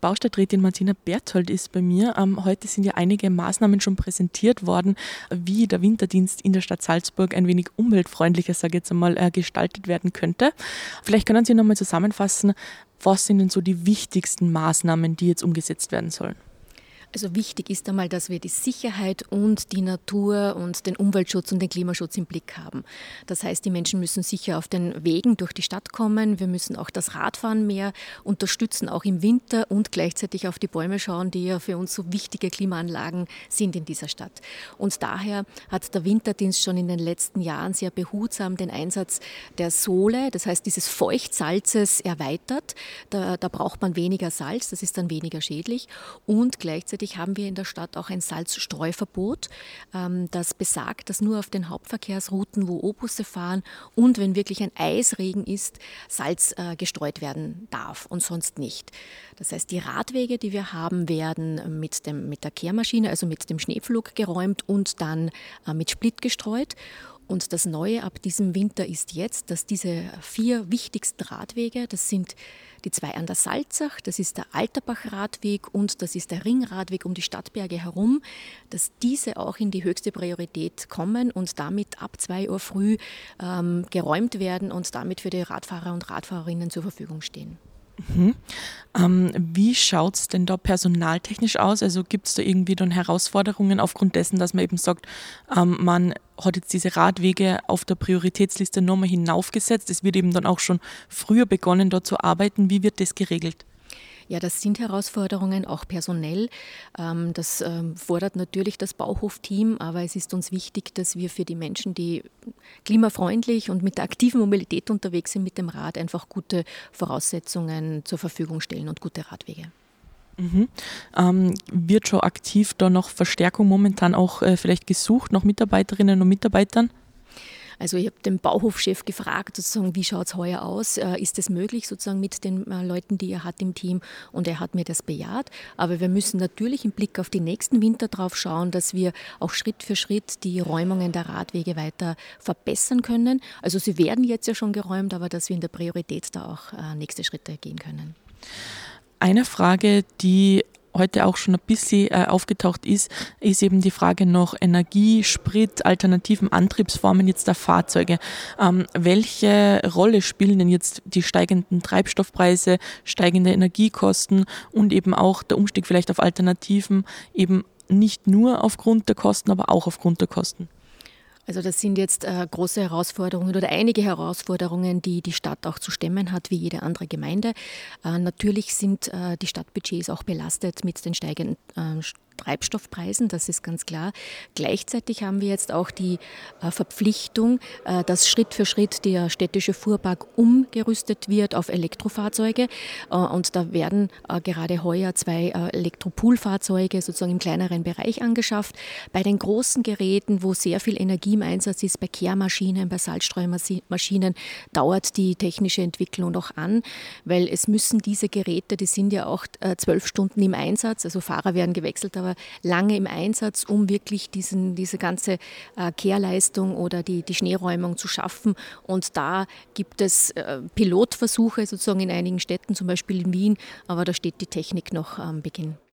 Baustädträtin Martina Berthold ist bei mir. Ähm, heute sind ja einige Maßnahmen schon präsentiert worden, wie der Winterdienst in der Stadt Salzburg ein wenig umweltfreundlicher, sage ich jetzt einmal, äh, gestaltet werden könnte. Vielleicht können Sie nochmal zusammenfassen, was sind denn so die wichtigsten Maßnahmen, die jetzt umgesetzt werden sollen? Also wichtig ist einmal, dass wir die Sicherheit und die Natur und den Umweltschutz und den Klimaschutz im Blick haben. Das heißt, die Menschen müssen sicher auf den Wegen durch die Stadt kommen. Wir müssen auch das Radfahren mehr unterstützen, auch im Winter und gleichzeitig auf die Bäume schauen, die ja für uns so wichtige Klimaanlagen sind in dieser Stadt. Und daher hat der Winterdienst schon in den letzten Jahren sehr behutsam den Einsatz der Sohle, das heißt dieses Feuchtsalzes, erweitert. Da, da braucht man weniger Salz, das ist dann weniger schädlich und gleichzeitig Gleichzeitig haben wir in der Stadt auch ein Salzstreuverbot, ähm, das besagt, dass nur auf den Hauptverkehrsrouten, wo O-Busse fahren und wenn wirklich ein Eisregen ist, Salz äh, gestreut werden darf und sonst nicht. Das heißt, die Radwege, die wir haben, werden mit, dem, mit der Kehrmaschine, also mit dem Schneepflug geräumt und dann äh, mit Split gestreut. Und das Neue ab diesem Winter ist jetzt, dass diese vier wichtigsten Radwege, das sind die zwei an der Salzach, das ist der Alterbach-Radweg und das ist der Ringradweg um die Stadtberge herum, dass diese auch in die höchste Priorität kommen und damit ab zwei Uhr früh ähm, geräumt werden und damit für die Radfahrer und Radfahrerinnen zur Verfügung stehen. Mhm. Ähm, wie schaut es denn da personaltechnisch aus? Also gibt es da irgendwie dann Herausforderungen aufgrund dessen, dass man eben sagt, ähm, man hat jetzt diese Radwege auf der Prioritätsliste nochmal hinaufgesetzt. Es wird eben dann auch schon früher begonnen, dort zu arbeiten. Wie wird das geregelt? Ja, das sind Herausforderungen, auch personell. Ähm, das ähm, fordert natürlich das Bauhofteam, aber es ist uns wichtig, dass wir für die Menschen, die klimafreundlich und mit der aktiven Mobilität unterwegs sind, mit dem Rad einfach gute Voraussetzungen zur Verfügung stellen und gute Radwege. Mhm. Ähm, wird schon aktiv da noch Verstärkung momentan auch äh, vielleicht gesucht, noch Mitarbeiterinnen und Mitarbeitern? Also ich habe den Bauhofchef gefragt, sozusagen, wie schaut es heuer aus? Äh, ist es möglich sozusagen mit den äh, Leuten, die er hat im Team? Und er hat mir das bejaht. Aber wir müssen natürlich im Blick auf die nächsten Winter darauf schauen, dass wir auch Schritt für Schritt die Räumungen der Radwege weiter verbessern können. Also sie werden jetzt ja schon geräumt, aber dass wir in der Priorität da auch äh, nächste Schritte gehen können. Eine Frage, die heute auch schon ein bisschen äh, aufgetaucht ist, ist eben die Frage nach Energie, Sprit, alternativen Antriebsformen jetzt der Fahrzeuge. Ähm, welche Rolle spielen denn jetzt die steigenden Treibstoffpreise, steigende Energiekosten und eben auch der Umstieg vielleicht auf Alternativen eben nicht nur aufgrund der Kosten, aber auch aufgrund der Kosten? Also das sind jetzt äh, große Herausforderungen oder einige Herausforderungen, die die Stadt auch zu stemmen hat, wie jede andere Gemeinde. Äh, natürlich sind äh, die Stadtbudgets auch belastet mit den steigenden äh, Treibstoffpreisen, das ist ganz klar. Gleichzeitig haben wir jetzt auch die äh, Verpflichtung, äh, dass Schritt für Schritt der städtische Fuhrpark umgerüstet wird auf Elektrofahrzeuge. Äh, und da werden gerade heuer zwei Elektropoolfahrzeuge sozusagen im kleineren Bereich angeschafft. Bei den großen Geräten, wo sehr viel Energie im Einsatz ist, bei Kehrmaschinen, bei Salzstreumaschinen, dauert die technische Entwicklung noch an, weil es müssen diese Geräte, die sind ja auch zwölf Stunden im Einsatz, also Fahrer werden gewechselt, aber aber lange im Einsatz, um wirklich diesen, diese ganze äh, Kehrleistung oder die, die Schneeräumung zu schaffen. Und da gibt es äh, Pilotversuche sozusagen in einigen Städten, zum Beispiel in Wien, aber da steht die Technik noch am Beginn.